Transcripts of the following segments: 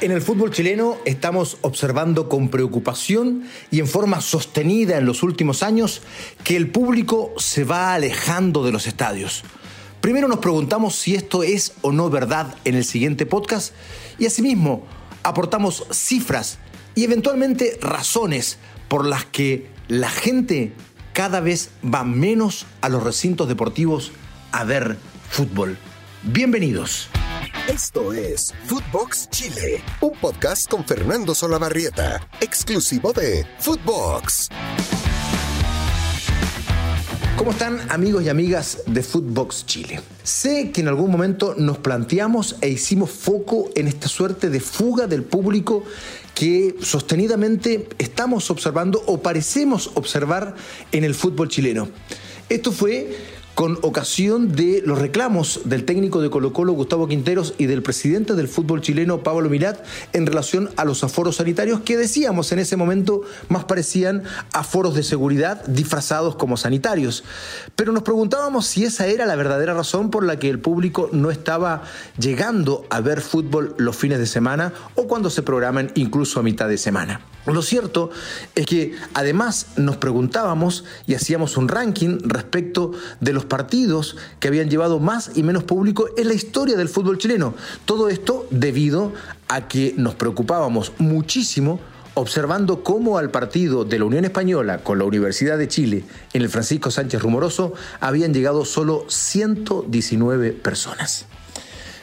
En el fútbol chileno estamos observando con preocupación y en forma sostenida en los últimos años que el público se va alejando de los estadios. Primero nos preguntamos si esto es o no verdad en el siguiente podcast y asimismo aportamos cifras y eventualmente razones por las que la gente cada vez va menos a los recintos deportivos a ver fútbol. Bienvenidos. Esto es Footbox Chile, un podcast con Fernando Solabarrieta, exclusivo de Footbox. ¿Cómo están amigos y amigas de Footbox Chile? Sé que en algún momento nos planteamos e hicimos foco en esta suerte de fuga del público que sostenidamente estamos observando o parecemos observar en el fútbol chileno. Esto fue con ocasión de los reclamos del técnico de Colo Colo, Gustavo Quinteros, y del presidente del fútbol chileno, Pablo Mirat, en relación a los aforos sanitarios que decíamos en ese momento más parecían aforos de seguridad disfrazados como sanitarios. Pero nos preguntábamos si esa era la verdadera razón por la que el público no estaba llegando a ver fútbol los fines de semana o cuando se programan incluso a mitad de semana. Lo cierto es que además nos preguntábamos y hacíamos un ranking respecto de los partidos que habían llevado más y menos público en la historia del fútbol chileno. Todo esto debido a que nos preocupábamos muchísimo observando cómo al partido de la Unión Española con la Universidad de Chile en el Francisco Sánchez Rumoroso habían llegado solo 119 personas.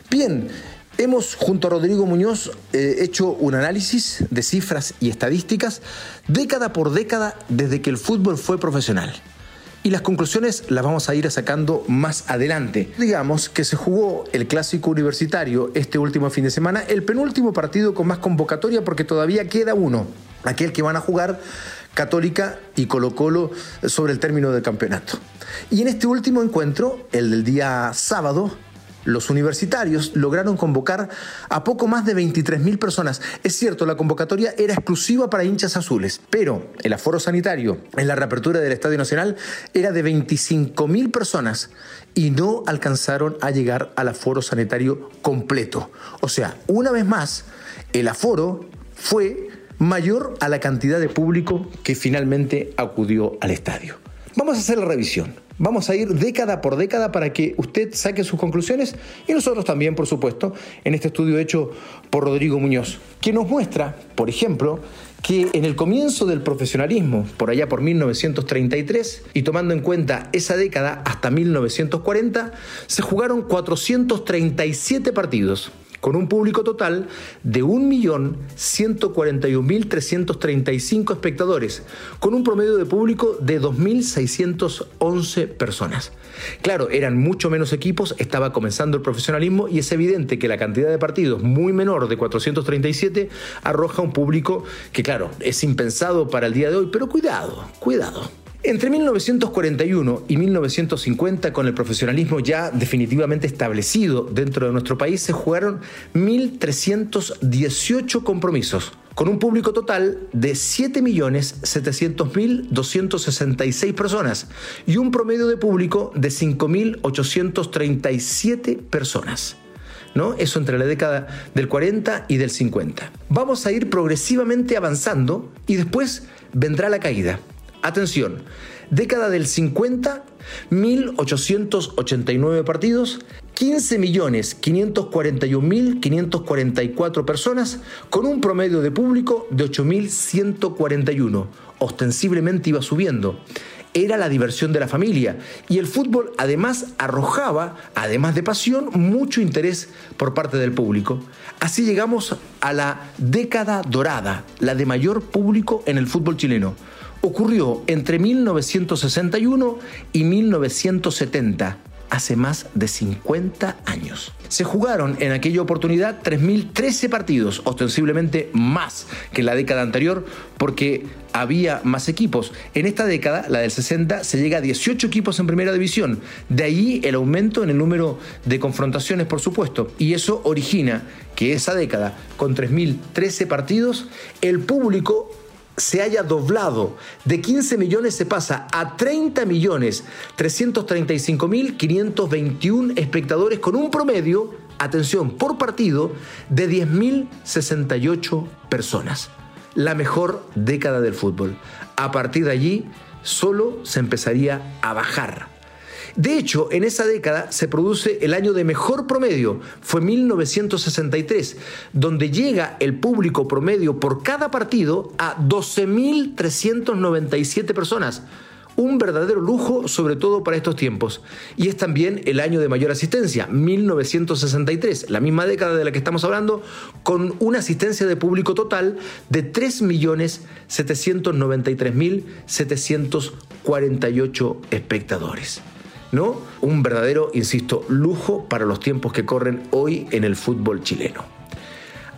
Bien, Hemos, junto a Rodrigo Muñoz, eh, hecho un análisis de cifras y estadísticas década por década desde que el fútbol fue profesional. Y las conclusiones las vamos a ir sacando más adelante. Digamos que se jugó el clásico universitario este último fin de semana, el penúltimo partido con más convocatoria porque todavía queda uno, aquel que van a jugar Católica y Colo Colo sobre el término del campeonato. Y en este último encuentro, el del día sábado, los universitarios lograron convocar a poco más de 23.000 personas. Es cierto, la convocatoria era exclusiva para hinchas azules, pero el aforo sanitario en la reapertura del Estadio Nacional era de 25.000 personas y no alcanzaron a llegar al aforo sanitario completo. O sea, una vez más, el aforo fue mayor a la cantidad de público que finalmente acudió al estadio. Vamos a hacer la revisión. Vamos a ir década por década para que usted saque sus conclusiones y nosotros también, por supuesto, en este estudio hecho por Rodrigo Muñoz, que nos muestra, por ejemplo, que en el comienzo del profesionalismo, por allá por 1933, y tomando en cuenta esa década hasta 1940, se jugaron 437 partidos con un público total de 1.141.335 espectadores, con un promedio de público de 2.611 personas. Claro, eran mucho menos equipos, estaba comenzando el profesionalismo y es evidente que la cantidad de partidos muy menor de 437 arroja un público que, claro, es impensado para el día de hoy, pero cuidado, cuidado. Entre 1941 y 1950, con el profesionalismo ya definitivamente establecido dentro de nuestro país, se jugaron 1.318 compromisos, con un público total de 7.700.266 personas y un promedio de público de 5.837 personas. ¿No? Eso entre la década del 40 y del 50. Vamos a ir progresivamente avanzando y después vendrá la caída. Atención, década del 50, 1.889 partidos, 15.541.544 personas, con un promedio de público de 8.141. Ostensiblemente iba subiendo. Era la diversión de la familia y el fútbol además arrojaba, además de pasión, mucho interés por parte del público. Así llegamos a la década dorada, la de mayor público en el fútbol chileno ocurrió entre 1961 y 1970, hace más de 50 años. Se jugaron en aquella oportunidad 3.013 partidos, ostensiblemente más que en la década anterior, porque había más equipos. En esta década, la del 60, se llega a 18 equipos en primera división. De ahí el aumento en el número de confrontaciones, por supuesto. Y eso origina que esa década, con 3.013 partidos, el público se haya doblado. De 15 millones se pasa a 30 millones 335 mil 521 espectadores con un promedio atención, por partido de 10.068 personas. La mejor década del fútbol. A partir de allí, solo se empezaría a bajar. De hecho, en esa década se produce el año de mejor promedio, fue 1963, donde llega el público promedio por cada partido a 12.397 personas un verdadero lujo, sobre todo para estos tiempos. Y es también el año de mayor asistencia, 1963, la misma década de la que estamos hablando, con una asistencia de público total de 3.793.748 espectadores. ¿No? Un verdadero, insisto, lujo para los tiempos que corren hoy en el fútbol chileno.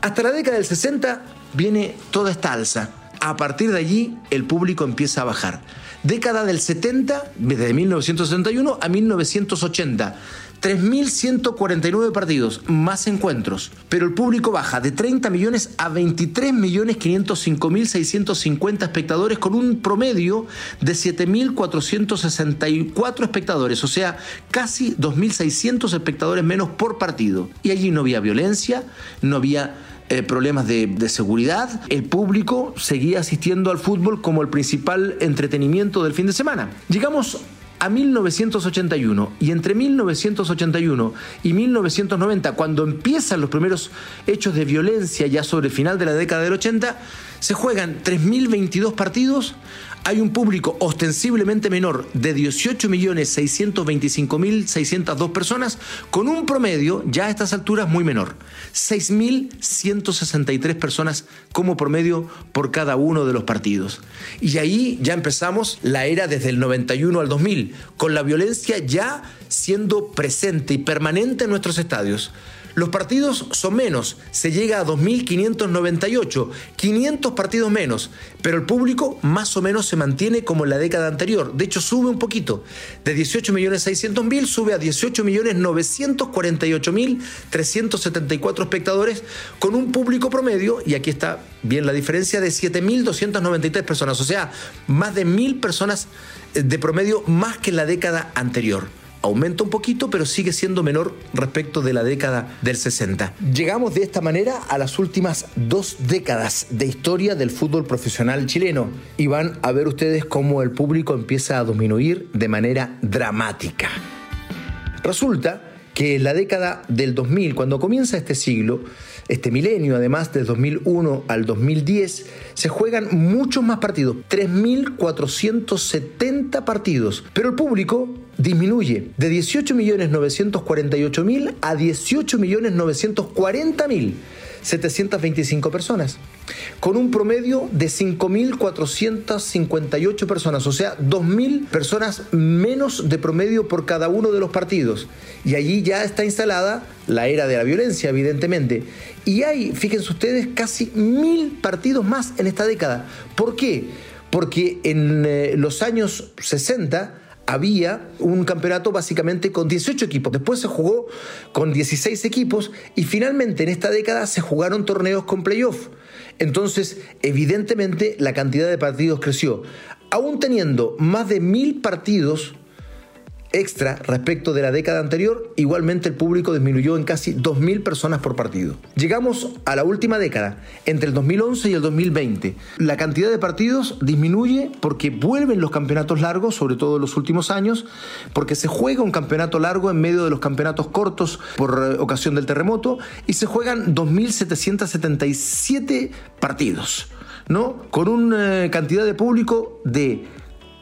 Hasta la década del 60 viene toda esta alza. A partir de allí el público empieza a bajar década del 70, desde 1971 a 1980. 3.149 partidos, más encuentros, pero el público baja de 30 millones a 23 millones 505.650 espectadores con un promedio de 7.464 espectadores, o sea, casi 2.600 espectadores menos por partido. Y allí no había violencia, no había eh, problemas de, de, seguridad, el público seguía asistiendo al fútbol como el principal entretenimiento del fin de semana. Llegamos a 1981 y entre 1981 y 1990, cuando empiezan los primeros hechos de violencia ya sobre el final de la década del 80, se juegan 3.022 partidos, hay un público ostensiblemente menor de 18.625.602 personas, con un promedio ya a estas alturas muy menor, 6.163 personas como promedio por cada uno de los partidos. Y ahí ya empezamos la era desde el 91 al 2000, con la violencia ya siendo presente y permanente en nuestros estadios. Los partidos son menos, se llega a 2.598, 500 partidos menos, pero el público más o menos se mantiene como en la década anterior. De hecho, sube un poquito. De 18.600.000 sube a 18.948.374 espectadores con un público promedio, y aquí está bien la diferencia, de 7.293 personas, o sea, más de 1.000 personas de promedio más que en la década anterior aumenta un poquito, pero sigue siendo menor respecto de la década del 60. Llegamos de esta manera a las últimas dos décadas de historia del fútbol profesional chileno y van a ver ustedes cómo el público empieza a disminuir de manera dramática. Resulta que en la década del 2000, cuando comienza este siglo, este milenio, además del 2001 al 2010, se juegan muchos más partidos, 3.470 partidos, pero el público disminuye de 18.948.000 a 18.940.000. 725 personas, con un promedio de 5.458 personas, o sea, 2.000 personas menos de promedio por cada uno de los partidos. Y allí ya está instalada la era de la violencia, evidentemente. Y hay, fíjense ustedes, casi mil partidos más en esta década. ¿Por qué? Porque en eh, los años 60 había un campeonato básicamente con 18 equipos. Después se jugó con 16 equipos y finalmente en esta década se jugaron torneos con playoff. Entonces, evidentemente, la cantidad de partidos creció. Aún teniendo más de mil partidos extra respecto de la década anterior, igualmente el público disminuyó en casi 2.000 personas por partido. Llegamos a la última década, entre el 2011 y el 2020. La cantidad de partidos disminuye porque vuelven los campeonatos largos, sobre todo en los últimos años, porque se juega un campeonato largo en medio de los campeonatos cortos por eh, ocasión del terremoto y se juegan 2.777 partidos, ¿no? Con una eh, cantidad de público de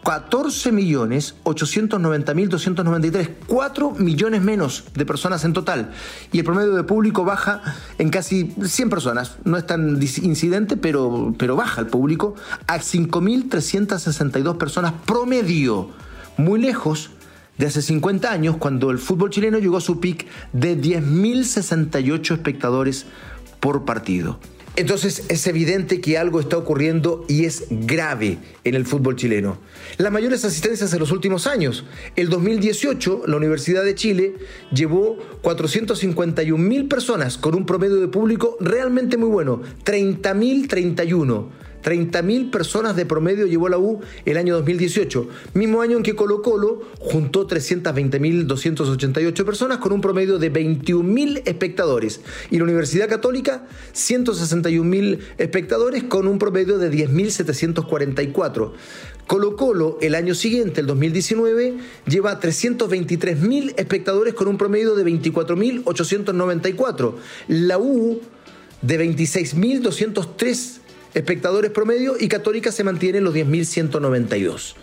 14.890.293, 4 millones menos de personas en total. Y el promedio de público baja en casi 100 personas. No es tan incidente, pero, pero baja el público a 5.362 personas promedio. Muy lejos de hace 50 años, cuando el fútbol chileno llegó a su pic de 10.068 espectadores por partido. Entonces es evidente que algo está ocurriendo y es grave en el fútbol chileno. Las mayores asistencias en los últimos años. El 2018 la Universidad de Chile llevó 451 mil personas con un promedio de público realmente muy bueno, 30.031. 30.000 personas de promedio llevó la U el año 2018, mismo año en que Colo Colo juntó 320.288 personas con un promedio de 21.000 espectadores y la Universidad Católica 161.000 espectadores con un promedio de 10.744. Colo Colo el año siguiente, el 2019, lleva 323.000 espectadores con un promedio de 24.894. La U de 26.203 espectadores promedio y Católica se mantiene en los 10.192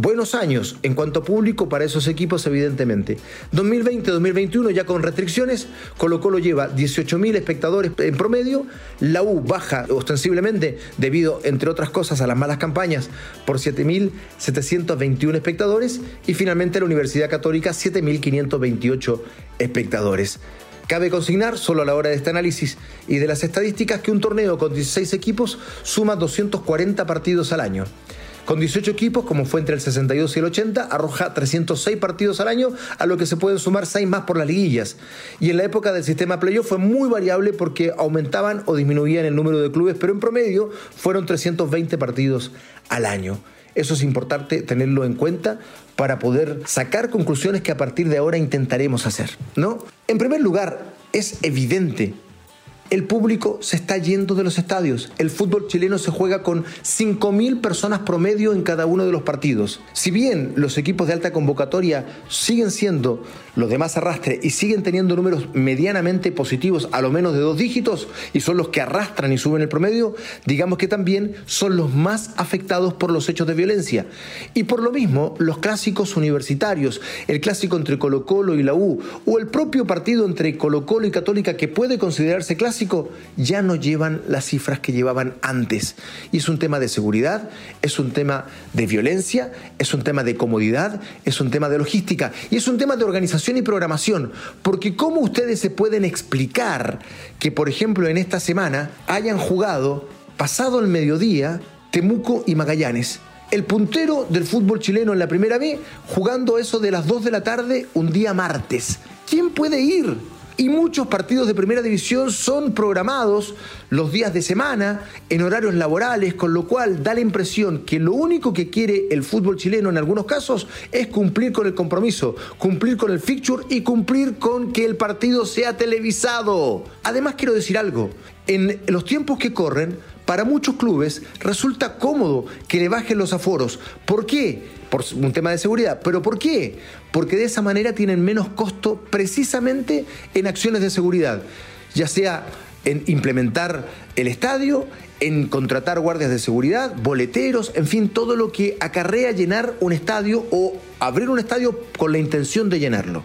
buenos años en cuanto a público para esos equipos, evidentemente. 2020-2021 ya con restricciones, Colo Colo lleva 18.000 espectadores en promedio, la U baja ostensiblemente debido, entre otras cosas, a las malas campañas por 7.721 espectadores y finalmente la Universidad Católica 7.528 espectadores. Cabe consignar, solo a la hora de este análisis y de las estadísticas, que un torneo con 16 equipos suma 240 partidos al año. Con 18 equipos, como fue entre el 62 y el 80, arroja 306 partidos al año, a lo que se pueden sumar 6 más por las liguillas. Y en la época del sistema playoff fue muy variable porque aumentaban o disminuían el número de clubes, pero en promedio fueron 320 partidos al año. Eso es importante tenerlo en cuenta para poder sacar conclusiones que a partir de ahora intentaremos hacer, ¿no? En primer lugar, es evidente el público se está yendo de los estadios. El fútbol chileno se juega con 5.000 personas promedio en cada uno de los partidos. Si bien los equipos de alta convocatoria siguen siendo los de más arrastre y siguen teniendo números medianamente positivos, a lo menos de dos dígitos, y son los que arrastran y suben el promedio, digamos que también son los más afectados por los hechos de violencia. Y por lo mismo, los clásicos universitarios, el clásico entre Colo Colo y la U, o el propio partido entre Colo Colo y Católica que puede considerarse clásico, ya no llevan las cifras que llevaban antes. Y es un tema de seguridad, es un tema de violencia, es un tema de comodidad, es un tema de logística y es un tema de organización y programación. Porque ¿cómo ustedes se pueden explicar que, por ejemplo, en esta semana hayan jugado pasado el mediodía Temuco y Magallanes? el puntero del fútbol chileno en la primera B jugando eso de las 2 de la tarde un día martes. ¿Quién puede ir? Y muchos partidos de primera división son programados los días de semana en horarios laborales, con lo cual da la impresión que lo único que quiere el fútbol chileno en algunos casos es cumplir con el compromiso, cumplir con el fixture y cumplir con que el partido sea televisado. Además quiero decir algo, en los tiempos que corren, para muchos clubes resulta cómodo que le bajen los aforos. ¿Por qué? Por un tema de seguridad. ¿Pero por qué? Porque de esa manera tienen menos costo precisamente en acciones de seguridad, ya sea en implementar el estadio, en contratar guardias de seguridad, boleteros, en fin, todo lo que acarrea llenar un estadio o abrir un estadio con la intención de llenarlo.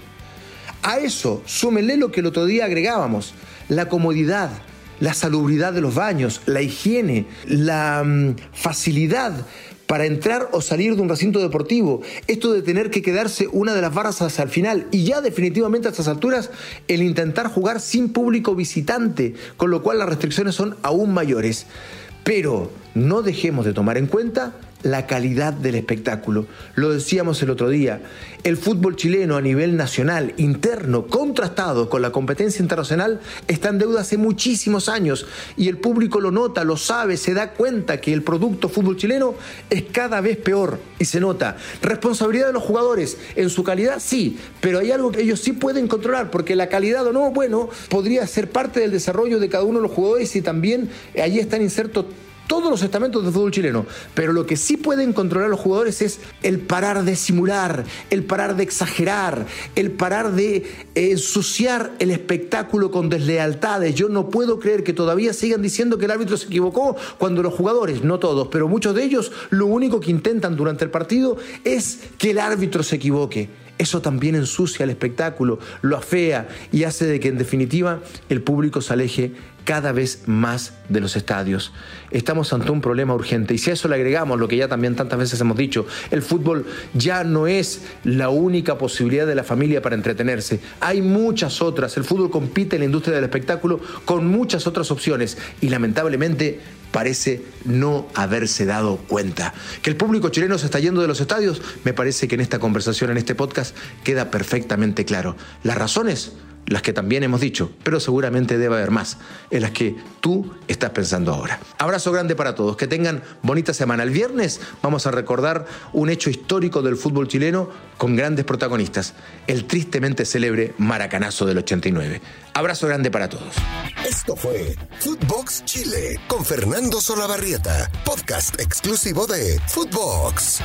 A eso súmenle lo que el otro día agregábamos, la comodidad, la salubridad de los baños, la higiene, la mm, facilidad para entrar o salir de un recinto deportivo, esto de tener que quedarse una de las barras hasta el final y ya definitivamente a estas alturas el intentar jugar sin público visitante, con lo cual las restricciones son aún mayores. Pero no dejemos de tomar en cuenta la calidad del espectáculo. Lo decíamos el otro día, el fútbol chileno a nivel nacional, interno, contrastado con la competencia internacional, está en deuda hace muchísimos años y el público lo nota, lo sabe, se da cuenta que el producto fútbol chileno es cada vez peor y se nota. Responsabilidad de los jugadores, en su calidad sí, pero hay algo que ellos sí pueden controlar, porque la calidad o no, bueno, podría ser parte del desarrollo de cada uno de los jugadores y también allí están insertos todos los estamentos del fútbol chileno, pero lo que sí pueden controlar los jugadores es el parar de simular, el parar de exagerar, el parar de eh, ensuciar el espectáculo con deslealtades. Yo no puedo creer que todavía sigan diciendo que el árbitro se equivocó cuando los jugadores, no todos, pero muchos de ellos, lo único que intentan durante el partido es que el árbitro se equivoque. Eso también ensucia el espectáculo, lo afea y hace de que en definitiva el público se aleje cada vez más de los estadios. Estamos ante un problema urgente y si a eso le agregamos lo que ya también tantas veces hemos dicho, el fútbol ya no es la única posibilidad de la familia para entretenerse. Hay muchas otras. El fútbol compite en la industria del espectáculo con muchas otras opciones y lamentablemente parece no haberse dado cuenta. Que el público chileno se está yendo de los estadios, me parece que en esta conversación, en este podcast, queda perfectamente claro. Las razones las que también hemos dicho, pero seguramente debe haber más, en las que tú estás pensando ahora. Abrazo grande para todos, que tengan bonita semana. El viernes vamos a recordar un hecho histórico del fútbol chileno con grandes protagonistas, el tristemente célebre Maracanazo del 89. Abrazo grande para todos. Esto fue Footbox Chile con Fernando Solabarrieta, podcast exclusivo de Footbox.